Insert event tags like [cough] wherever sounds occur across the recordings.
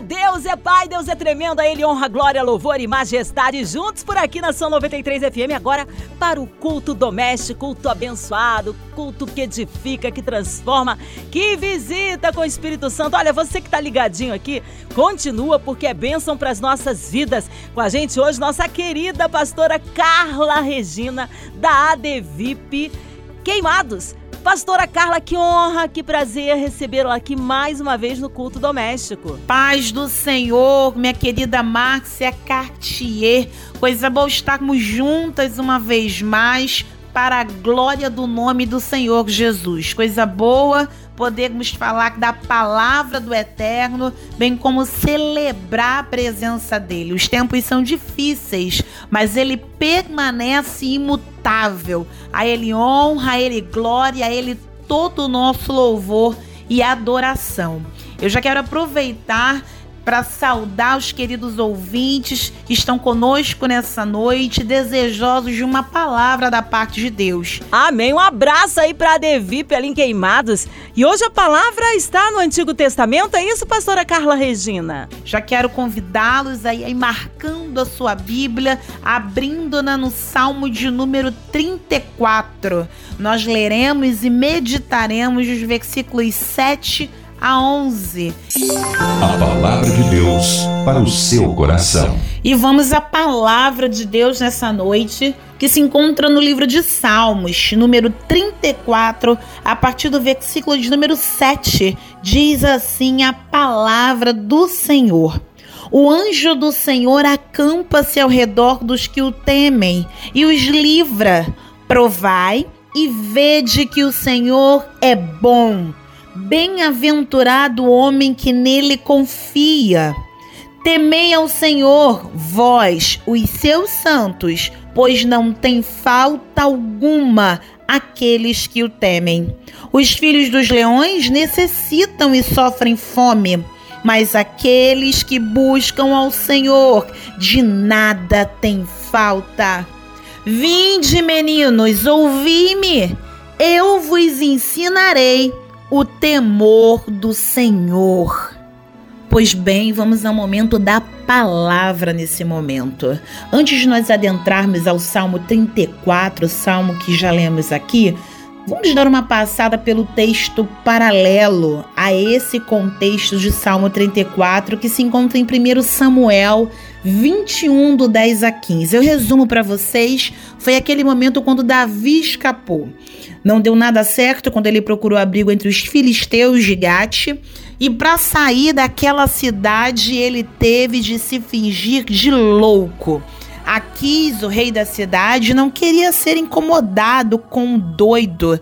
Deus é Pai, Deus é tremendo, a Ele honra, glória, louvor e majestade juntos por aqui na São 93 FM. Agora para o culto doméstico, culto abençoado, culto que edifica, que transforma, que visita com o Espírito Santo. Olha, você que está ligadinho aqui, continua porque é bênção para as nossas vidas. Com a gente hoje, nossa querida pastora Carla Regina, da ADVIP Queimados. Pastora Carla, que honra, que prazer recebê-la aqui mais uma vez no culto doméstico. Paz do Senhor, minha querida Márcia Cartier. Coisa boa estarmos juntas uma vez mais para a glória do nome do Senhor Jesus. Coisa boa podermos falar da palavra do Eterno, bem como celebrar a presença dele. Os tempos são difíceis, mas ele permanece imutável. A ele honra, a ele glória, a ele todo o nosso louvor e adoração. Eu já quero aproveitar para saudar os queridos ouvintes que estão conosco nessa noite, desejosos de uma palavra da parte de Deus. Amém. Um abraço aí para ali em Queimados. E hoje a palavra está no Antigo Testamento, é isso, pastora Carla Regina? Já quero convidá-los aí, aí marcando a sua Bíblia, abrindo-na no Salmo de número 34. Nós leremos e meditaremos os versículos 7 a 11. A palavra de Deus para o seu coração. E vamos à palavra de Deus nessa noite, que se encontra no livro de Salmos, número 34, a partir do versículo de número 7. Diz assim a palavra do Senhor. O anjo do Senhor acampa-se ao redor dos que o temem e os livra. Provai e vede que o Senhor é bom Bem-aventurado o homem que nele confia. Temei ao Senhor, vós, os seus santos, pois não tem falta alguma aqueles que o temem. Os filhos dos leões necessitam e sofrem fome, mas aqueles que buscam ao Senhor de nada tem falta. Vinde, meninos, ouvi-me, eu vos ensinarei o temor do Senhor. Pois bem, vamos ao momento da palavra nesse momento. Antes de nós adentrarmos ao Salmo 34, salmo que já lemos aqui, vamos dar uma passada pelo texto paralelo a esse contexto de Salmo 34 que se encontra em 1 Samuel 21 do 10 a 15. Eu resumo para vocês, foi aquele momento quando Davi escapou. Não deu nada certo quando ele procurou abrigo entre os filisteus de Gate. E para sair daquela cidade, ele teve de se fingir de louco. Aquis, o rei da cidade, não queria ser incomodado com um doido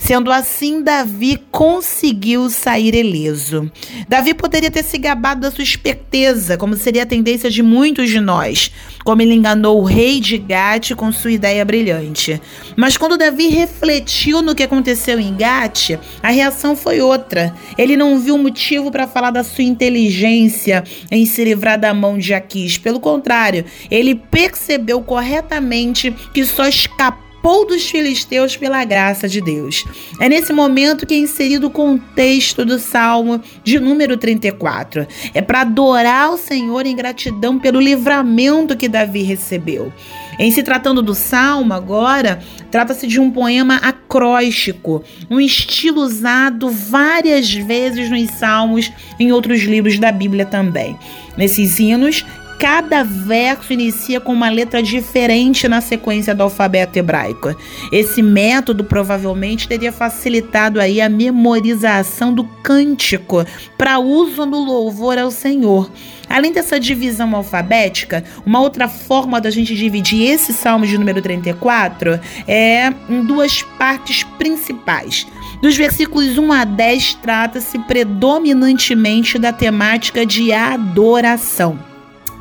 Sendo assim, Davi conseguiu sair ileso. Davi poderia ter se gabado da sua esperteza, como seria a tendência de muitos de nós, como ele enganou o rei de Gate com sua ideia brilhante. Mas quando Davi refletiu no que aconteceu em Gate, a reação foi outra. Ele não viu motivo para falar da sua inteligência em se livrar da mão de Aquis. Pelo contrário, ele percebeu corretamente que só escapou escapou dos filisteus pela graça de Deus. É nesse momento que é inserido o contexto do Salmo de número 34. É para adorar o Senhor em gratidão pelo livramento que Davi recebeu. Em se tratando do salmo, agora, trata-se de um poema acróstico, um estilo usado várias vezes nos salmos em outros livros da Bíblia também. Nesses hinos, cada verso inicia com uma letra diferente na sequência do alfabeto hebraico. Esse método provavelmente teria facilitado aí a memorização do cântico para uso no louvor ao Senhor. Além dessa divisão alfabética, uma outra forma da gente dividir esse salmo de número 34 é em duas partes principais. Dos versículos 1 a 10 trata-se predominantemente da temática de adoração.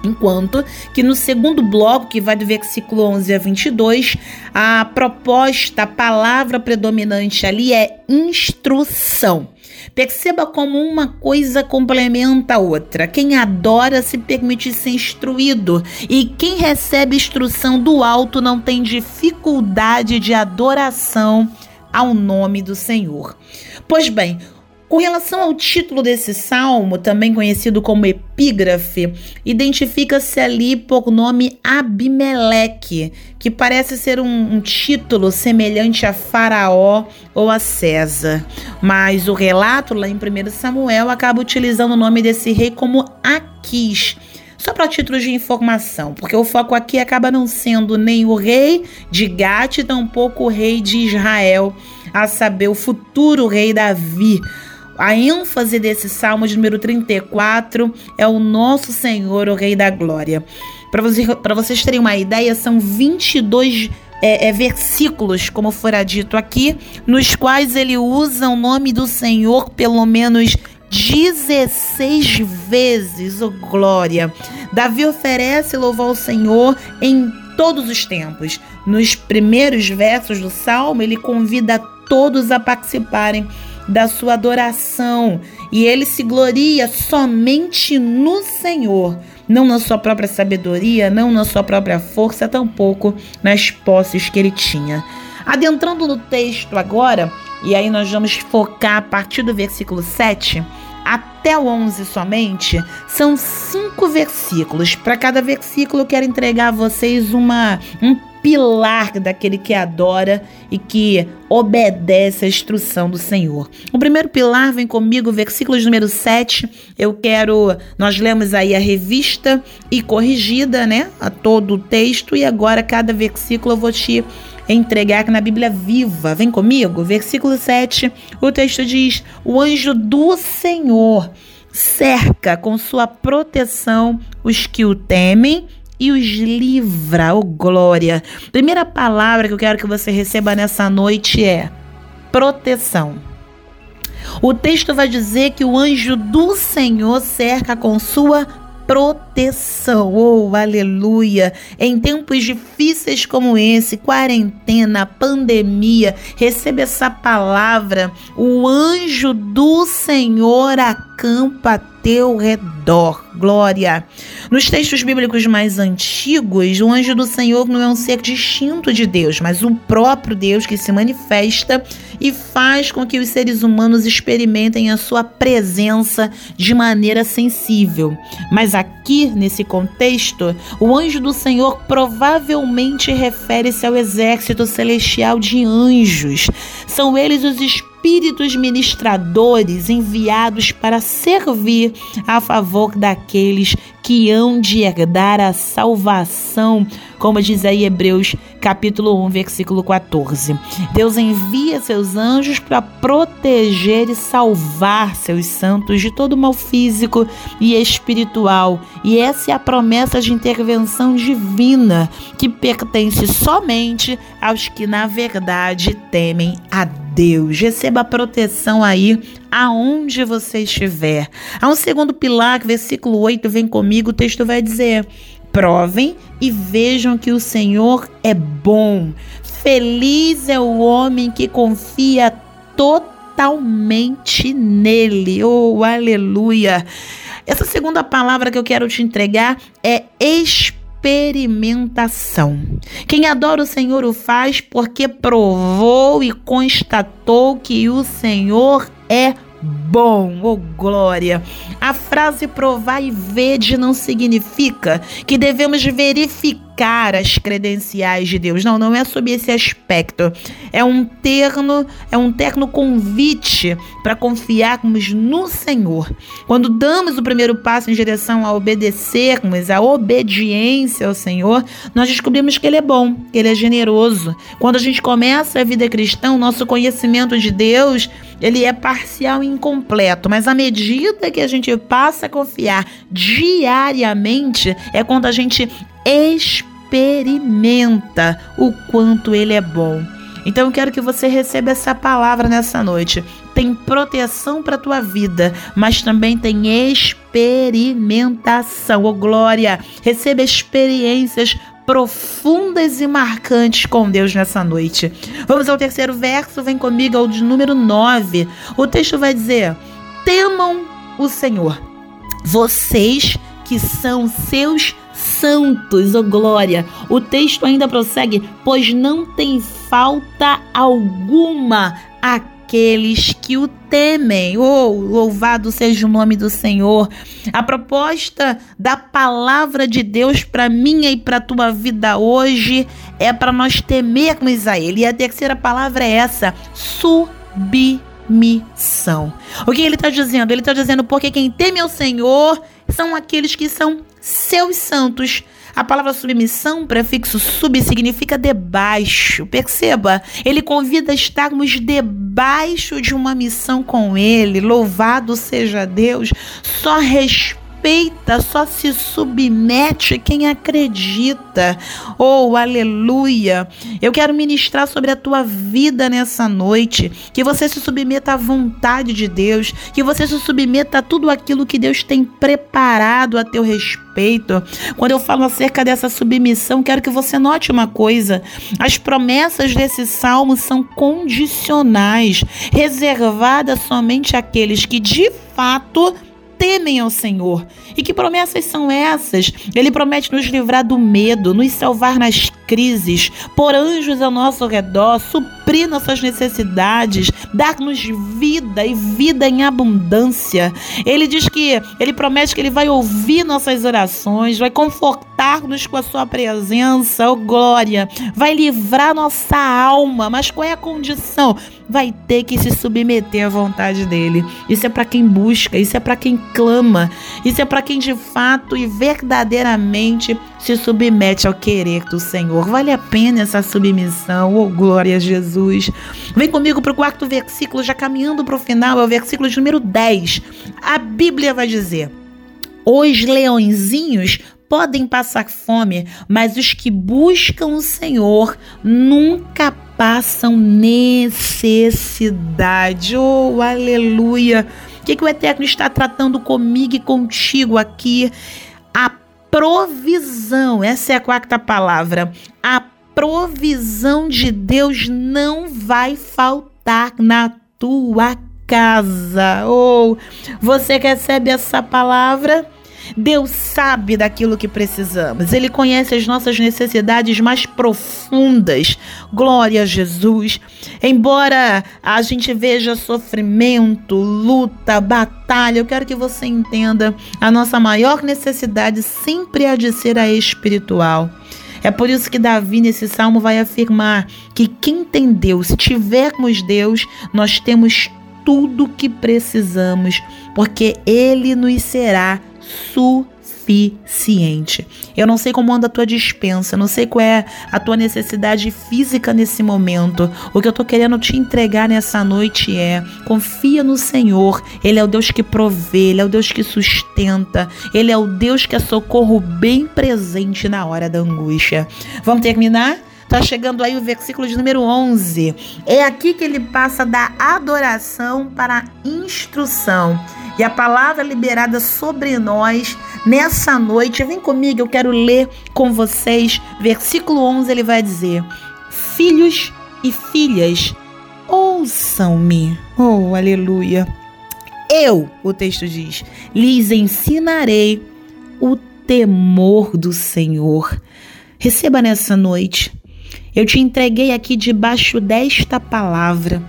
Enquanto que no segundo bloco, que vai do versículo 11 a 22, a proposta, a palavra predominante ali é instrução. Perceba como uma coisa complementa a outra. Quem adora se permite ser instruído, e quem recebe instrução do alto não tem dificuldade de adoração ao nome do Senhor. Pois bem, com relação ao título desse salmo, também conhecido como epígrafe, identifica-se ali por nome Abimeleque, que parece ser um, um, título semelhante a Faraó ou a César. Mas o relato lá em 1 Samuel acaba utilizando o nome desse rei como Aquis. Só para títulos de informação, porque o foco aqui acaba não sendo nem o rei de Gate, tampouco o rei de Israel, a saber, o futuro rei Davi a ênfase desse salmo de número 34 é o nosso Senhor, o Rei da Glória. Para você, vocês terem uma ideia, são 22 é, é, versículos, como fora dito aqui, nos quais ele usa o nome do Senhor pelo menos 16 vezes, oh glória. Davi oferece louvar ao Senhor em todos os tempos. Nos primeiros versos do salmo, ele convida todos a participarem da sua adoração e ele se gloria somente no Senhor, não na sua própria sabedoria, não na sua própria força, tampouco nas posses que ele tinha. Adentrando no texto agora, e aí nós vamos focar a partir do versículo 7 até o 11 somente, são cinco versículos. Para cada versículo, eu quero entregar a vocês uma, um pilar daquele que adora e que obedece à instrução do Senhor. O primeiro pilar vem comigo, versículo número 7. Eu quero. Nós lemos aí a revista e corrigida, né? A todo o texto, e agora cada versículo eu vou te entregar na Bíblia viva. Vem comigo? Versículo 7. O texto diz: O anjo do Senhor cerca com sua proteção os que o temem e os livra, oh glória. Primeira palavra que eu quero que você receba nessa noite é proteção. O texto vai dizer que o anjo do Senhor cerca com sua proteção. Oh, aleluia! Em tempos difíceis como esse, quarentena, pandemia, receba essa palavra. O anjo do Senhor acampa a teu redor. Glória. Nos textos bíblicos mais antigos, o anjo do Senhor não é um ser distinto de Deus, mas o próprio Deus que se manifesta e faz com que os seres humanos experimentem a sua presença de maneira sensível. Mas aqui, nesse contexto, o anjo do Senhor provavelmente refere-se ao exército celestial de anjos. São eles os espíritos ministradores enviados para servir a favor daqueles que hão de herdar a salvação, como diz aí Hebreus capítulo 1, versículo 14. Deus envia seus anjos para proteger e salvar seus santos de todo mal físico e espiritual. E essa é a promessa de intervenção divina que pertence somente aos que na verdade temem a Deus. Receba proteção aí aonde você estiver. Há um segundo pilar, versículo 8, vem comigo, o texto vai dizer: Provem e vejam que o Senhor é bom. Feliz é o homem que confia totalmente nele. Oh, aleluia! Essa segunda palavra que eu quero te entregar é experimentação. Quem adora o Senhor o faz porque provou e constatou que o Senhor é bom, oh glória. A frase provar e vede não significa que devemos verificar verificar as credenciais de Deus. Não, não é sobre esse aspecto. É um terno, é um terno convite para confiarmos no Senhor. Quando damos o primeiro passo em direção a obedecermos, a obediência ao Senhor, nós descobrimos que Ele é bom, que Ele é generoso. Quando a gente começa a vida cristã, o nosso conhecimento de Deus ele é parcial e incompleto, mas à medida que a gente passa a confiar diariamente, é quando a gente experimenta o quanto ele é bom. Então eu quero que você receba essa palavra nessa noite. tem proteção para tua vida, mas também tem experimentação. Ô oh, glória, receba experiências profundas e marcantes com Deus nessa noite. Vamos ao terceiro verso, vem comigo ao de número 9. O texto vai dizer: Temam o Senhor, vocês que são seus santos, ô oh glória. O texto ainda prossegue, pois não tem falta alguma aqueles que o temem. Oh, louvado seja o nome do Senhor. A proposta da palavra de Deus para minha e para tua vida hoje é para nós temermos a Ele. E a terceira palavra é essa: submissão. O que ele está dizendo? Ele está dizendo porque quem teme ao Senhor são aqueles que são seus santos. A palavra submissão, prefixo sub, significa debaixo. Perceba, ele convida a estarmos debaixo de uma missão com ele. Louvado seja Deus. Só respeito respeita, só se submete quem acredita. Oh, aleluia! Eu quero ministrar sobre a tua vida nessa noite, que você se submeta à vontade de Deus, que você se submeta a tudo aquilo que Deus tem preparado a teu respeito. Quando eu falo acerca dessa submissão, quero que você note uma coisa: as promessas desse salmo são condicionais, reservadas somente àqueles que de fato temem ao Senhor. E que promessas são essas? Ele promete nos livrar do medo, nos salvar nas crises, pôr anjos ao nosso redor, suprir nossas necessidades, dar-nos vida e vida em abundância. Ele diz que ele promete que ele vai ouvir nossas orações, vai confortar-nos com a sua presença, oh glória, vai livrar nossa alma. Mas qual é a condição? Vai ter que se submeter à vontade dele. Isso é para quem busca, isso é para quem clama, isso é para quem de fato e verdadeiramente se submete ao querer do Senhor. Vale a pena essa submissão, oh glória a Jesus. Vem comigo para o quarto versículo, já caminhando para o final, é o versículo de número 10. A Bíblia vai dizer: Os leõezinhos podem passar fome, mas os que buscam o Senhor nunca passam necessidade. Oh, aleluia! O que, que o Eterno está tratando comigo e contigo aqui? A provisão, essa é a quarta palavra. A provisão de Deus não vai faltar na tua casa. Ou oh, você recebe essa palavra? Deus sabe daquilo que precisamos. Ele conhece as nossas necessidades mais profundas. Glória a Jesus. Embora a gente veja sofrimento, luta, batalha, eu quero que você entenda, a nossa maior necessidade sempre há de ser a espiritual. É por isso que Davi, nesse salmo, vai afirmar que quem tem Deus, se tivermos Deus, nós temos tudo o que precisamos, porque Ele nos será suficiente. Eu não sei como anda a tua dispensa, não sei qual é a tua necessidade física nesse momento. O que eu tô querendo te entregar nessa noite é: confia no Senhor. Ele é o Deus que provê, ele é o Deus que sustenta, ele é o Deus que é socorro bem presente na hora da angústia. Vamos terminar? Tá chegando aí o versículo de número 11. É aqui que ele passa da adoração para a instrução. E a palavra liberada sobre nós nessa noite, vem comigo, eu quero ler com vocês. Versículo 11 ele vai dizer: Filhos e filhas, ouçam-me. Oh, aleluia. Eu, o texto diz, lhes ensinarei o temor do Senhor. Receba nessa noite eu te entreguei aqui debaixo desta palavra.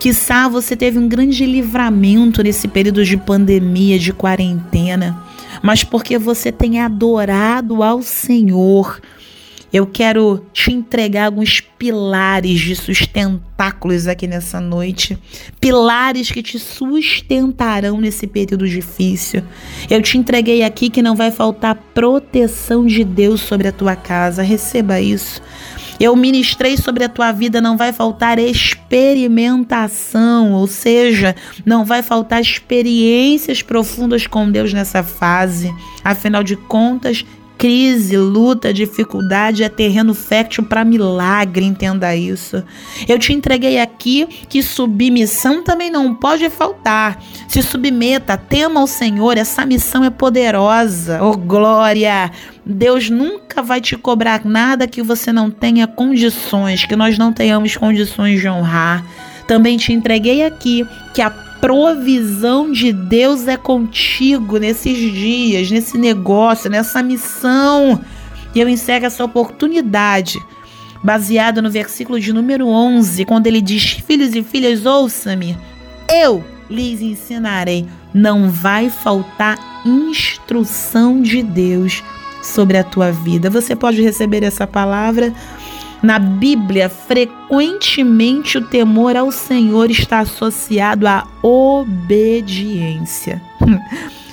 Quizá você teve um grande livramento nesse período de pandemia, de quarentena, mas porque você tem adorado ao Senhor. Eu quero te entregar alguns pilares de sustentáculos aqui nessa noite. Pilares que te sustentarão nesse período difícil. Eu te entreguei aqui que não vai faltar proteção de Deus sobre a tua casa. Receba isso. Eu ministrei sobre a tua vida, não vai faltar experimentação, ou seja, não vai faltar experiências profundas com Deus nessa fase. Afinal de contas, Crise, luta, dificuldade é terreno fértil para milagre, entenda isso. Eu te entreguei aqui que submissão também não pode faltar. Se submeta, tema ao Senhor, essa missão é poderosa. Oh glória! Deus nunca vai te cobrar nada que você não tenha condições, que nós não tenhamos condições de honrar. Também te entreguei aqui que a provisão de Deus é contigo nesses dias, nesse negócio, nessa missão. E eu encerro essa oportunidade baseado no versículo de número 11, quando ele diz: Filhos e filhas, ouça-me, eu lhes ensinarei. Não vai faltar instrução de Deus sobre a tua vida. Você pode receber essa palavra na Bíblia, frequentemente o temor ao Senhor está associado à obediência. [laughs]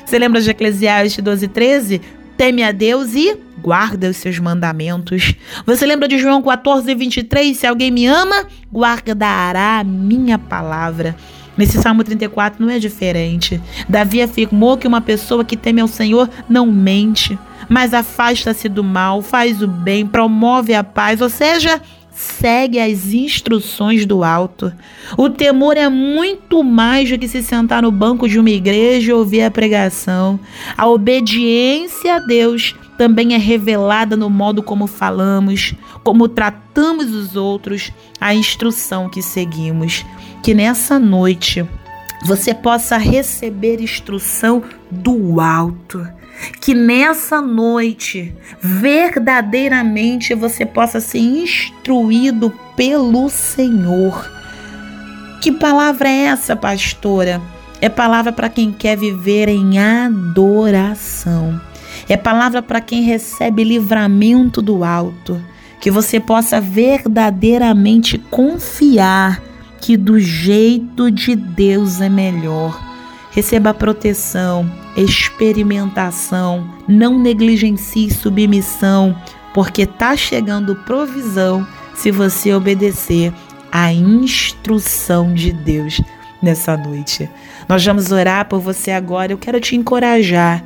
Você lembra de Eclesiastes 12, 13? Teme a Deus e guarda os seus mandamentos. Você lembra de João 14, 23? Se alguém me ama, guardará a minha palavra. Nesse Salmo 34 não é diferente. Davi afirmou que uma pessoa que teme ao Senhor não mente mas afasta-se do mal, faz o bem, promove a paz, ou seja, segue as instruções do alto. O temor é muito mais do que se sentar no banco de uma igreja e ouvir a pregação. A obediência a Deus também é revelada no modo como falamos, como tratamos os outros, a instrução que seguimos. Que nessa noite você possa receber instrução do alto que nessa noite verdadeiramente você possa ser instruído pelo Senhor. Que palavra é essa, pastora? É palavra para quem quer viver em adoração. É palavra para quem recebe livramento do alto. Que você possa verdadeiramente confiar que do jeito de Deus é melhor. Receba proteção, experimentação, não negligencie submissão, porque tá chegando provisão se você obedecer à instrução de Deus nessa noite. Nós vamos orar por você agora. Eu quero te encorajar,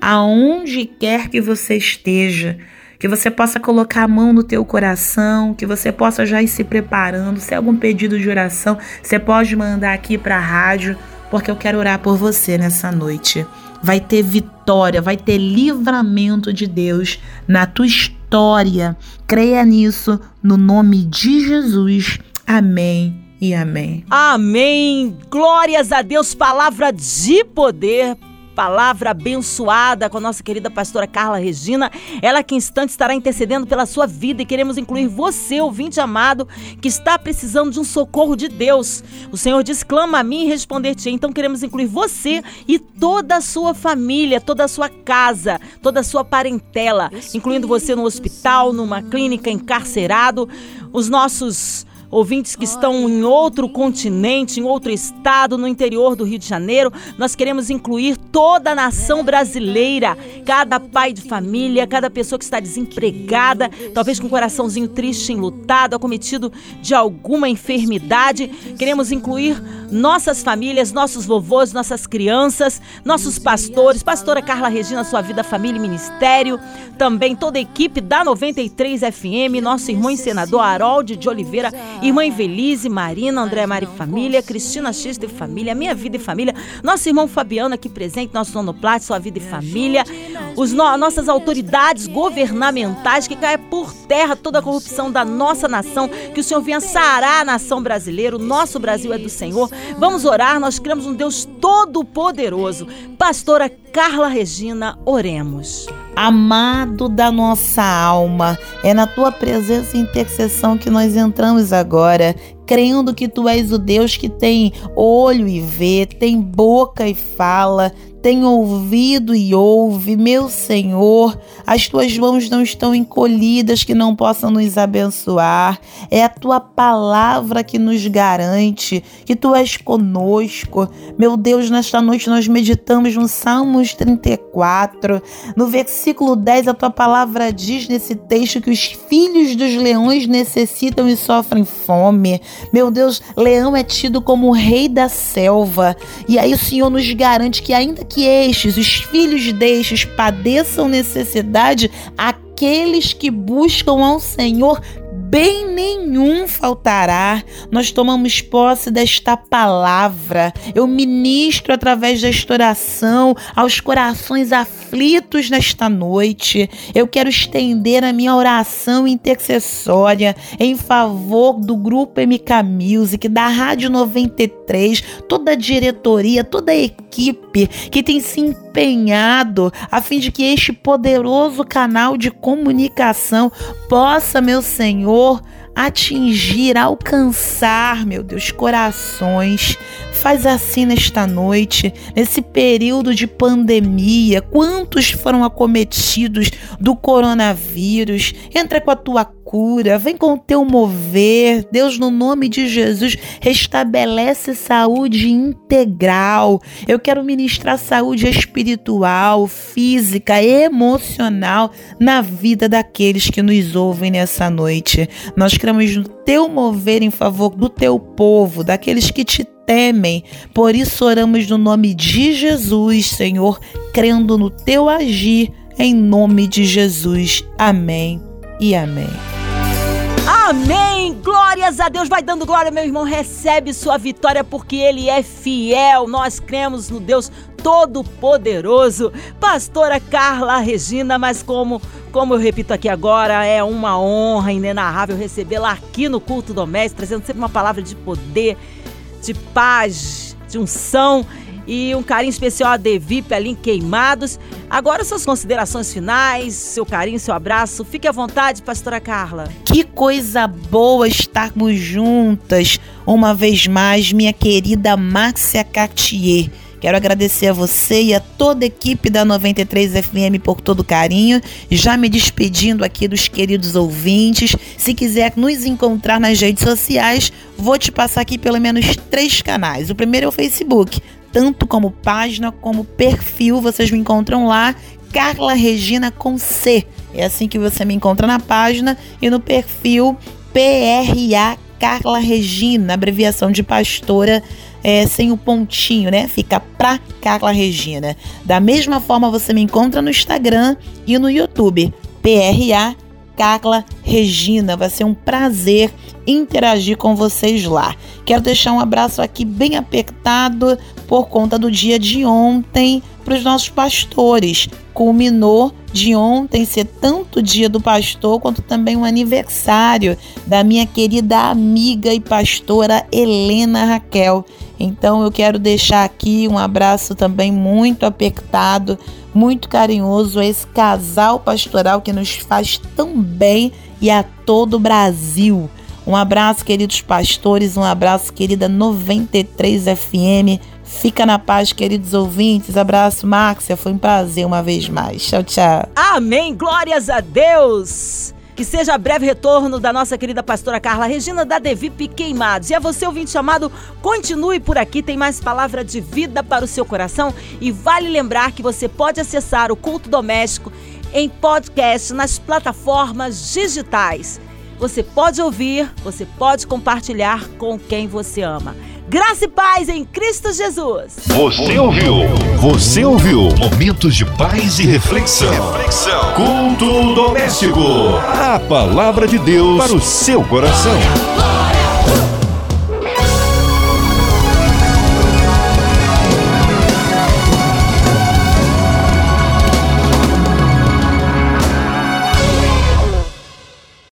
aonde quer que você esteja, que você possa colocar a mão no teu coração, que você possa já ir se preparando. Se é algum pedido de oração, você pode mandar aqui para a rádio, porque eu quero orar por você nessa noite vai ter vitória, vai ter livramento de Deus na tua história. Creia nisso no nome de Jesus. Amém e amém. Amém. Glórias a Deus, palavra de poder palavra abençoada com a nossa querida pastora Carla Regina. Ela que instante estará intercedendo pela sua vida e queremos incluir você, ouvinte amado, que está precisando de um socorro de Deus. O Senhor diz: clama a mim e responder-te. Então queremos incluir você e toda a sua família, toda a sua casa, toda a sua parentela, incluindo você no hospital, numa clínica, encarcerado, os nossos ouvintes que estão em outro continente, em outro estado, no interior do Rio de Janeiro. Nós queremos incluir toda a nação brasileira, cada pai de família, cada pessoa que está desempregada, talvez com o coraçãozinho triste, enlutado, acometido de alguma enfermidade. Queremos incluir nossas famílias, nossos vovôs, nossas crianças, nossos pastores, pastora Carla Regina, sua vida, família e ministério, também toda a equipe da 93 FM, nosso irmão e senador Harold de Oliveira Irmã Invelise, Marina, André Mari Família, Cristina X de Família, Minha Vida e Família, nosso irmão Fabiano aqui presente, nosso nono Plat, Sua Vida e Família, os no, nossas autoridades governamentais, que caia por terra toda a corrupção da nossa nação, que o Senhor venha sarar a nação brasileira, o nosso Brasil é do Senhor. Vamos orar, nós cremos um Deus todo-poderoso. Pastora Carla Regina, oremos. Amado da nossa alma, é na tua presença e intercessão que nós entramos agora, crendo que tu és o Deus que tem olho e vê, tem boca e fala, tem ouvido e ouve, meu Senhor, as tuas mãos não estão encolhidas que não possam nos abençoar. É a tua palavra que nos garante que tu és conosco. Meu Deus, nesta noite nós meditamos no Salmos 34, no versículo 10, a tua palavra diz nesse texto que os filhos dos leões necessitam e sofrem fome. Meu Deus, leão é tido como o rei da selva. E aí o Senhor nos garante que ainda que estes, os filhos destes, padeçam necessidade, aqueles que buscam ao Senhor bem nenhum faltará. Nós tomamos posse desta palavra. Eu ministro através desta oração aos corações aflitos nesta noite. Eu quero estender a minha oração intercessória em favor do grupo MK Music, da Rádio 93, toda a diretoria, toda a equipe que tem se empenhado a fim de que este poderoso canal de comunicação possa, meu Senhor, Senhor, atingir, alcançar, meu Deus, corações. Faz assim nesta noite, nesse período de pandemia. Quantos foram acometidos do coronavírus? Entra com a tua cura, vem com o teu mover. Deus, no nome de Jesus, restabelece saúde integral. Eu quero ministrar saúde espiritual, física, emocional na vida daqueles que nos ouvem nessa noite. Nós queremos no teu mover em favor do teu povo, daqueles que te temem. Por isso oramos no nome de Jesus, Senhor, crendo no teu agir, em nome de Jesus. Amém e amém. Amém! Glórias a Deus! Vai dando glória, meu irmão. Recebe sua vitória porque Ele é fiel. Nós cremos no Deus Todo-Poderoso. Pastora Carla Regina, mas como, como eu repito aqui agora, é uma honra inenarrável recebê-la aqui no culto doméstico, trazendo sempre uma palavra de poder, de paz, de unção e um carinho especial a Devip ali em Queimados. Agora suas considerações finais, seu carinho, seu abraço. Fique à vontade, pastora Carla. Que coisa boa estarmos juntas uma vez mais, minha querida Márcia Cartier. Quero agradecer a você e a toda a equipe da 93 FM por todo o carinho. Já me despedindo aqui dos queridos ouvintes. Se quiser nos encontrar nas redes sociais, vou te passar aqui pelo menos três canais. O primeiro é o Facebook, tanto como página como perfil. Vocês me encontram lá, Carla Regina com C. É assim que você me encontra na página e no perfil PRA Carla Regina, abreviação de pastora. É, sem o pontinho, né? Fica pra Carla Regina. Da mesma forma, você me encontra no Instagram e no YouTube. PRA Carla Regina. Vai ser um prazer interagir com vocês lá. Quero deixar um abraço aqui bem apertado por conta do dia de ontem para os nossos pastores. Culminou de ontem ser tanto dia do pastor quanto também o aniversário da minha querida amiga e pastora Helena Raquel. Então eu quero deixar aqui um abraço também muito apertado, muito carinhoso a esse casal pastoral que nos faz tão bem e a todo o Brasil. Um abraço, queridos pastores, um abraço, querida 93 FM. Fica na paz, queridos ouvintes. Abraço, Márcia. Foi um prazer uma vez mais. Tchau, tchau. Amém. Glórias a Deus. Que seja breve retorno da nossa querida pastora Carla Regina da Devip Queimados. E a você, ouvinte chamado, continue por aqui, tem mais palavra de vida para o seu coração. E vale lembrar que você pode acessar o culto doméstico em podcast nas plataformas digitais. Você pode ouvir, você pode compartilhar com quem você ama. Graça e paz em Cristo Jesus. Você ouviu? Você ouviu? Momentos de paz e reflexão. Reflexão. Culto doméstico. A palavra de Deus para o seu coração.